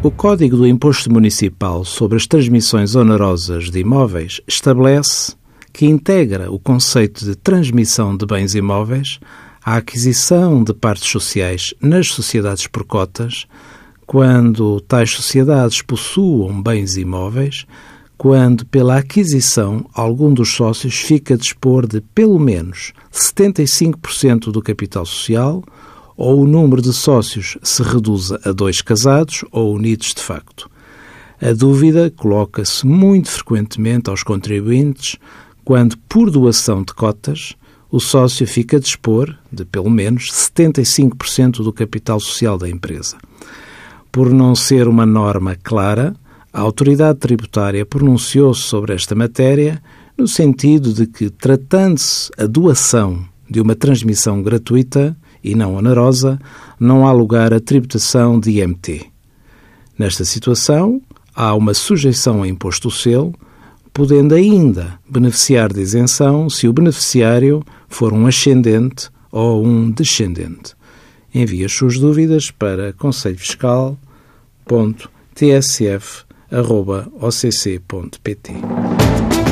O Código do Imposto Municipal sobre as Transmissões Onerosas de Imóveis estabelece que integra o conceito de transmissão de bens imóveis à aquisição de partes sociais nas sociedades por cotas, quando tais sociedades possuam bens imóveis, quando pela aquisição algum dos sócios fica a dispor de pelo menos 75% do capital social ou o número de sócios se reduza a dois casados ou unidos de facto. A dúvida coloca-se muito frequentemente aos contribuintes quando, por doação de cotas, o sócio fica a dispor de pelo menos 75% do capital social da empresa. Por não ser uma norma clara, a autoridade tributária pronunciou-se sobre esta matéria no sentido de que, tratando-se a doação de uma transmissão gratuita, e não onerosa, não há lugar a tributação de IMT. Nesta situação, há uma sujeição a imposto selo, podendo ainda beneficiar de isenção se o beneficiário for um ascendente ou um descendente. Envie as suas dúvidas para conselhofiscal.tsf.occ.pt.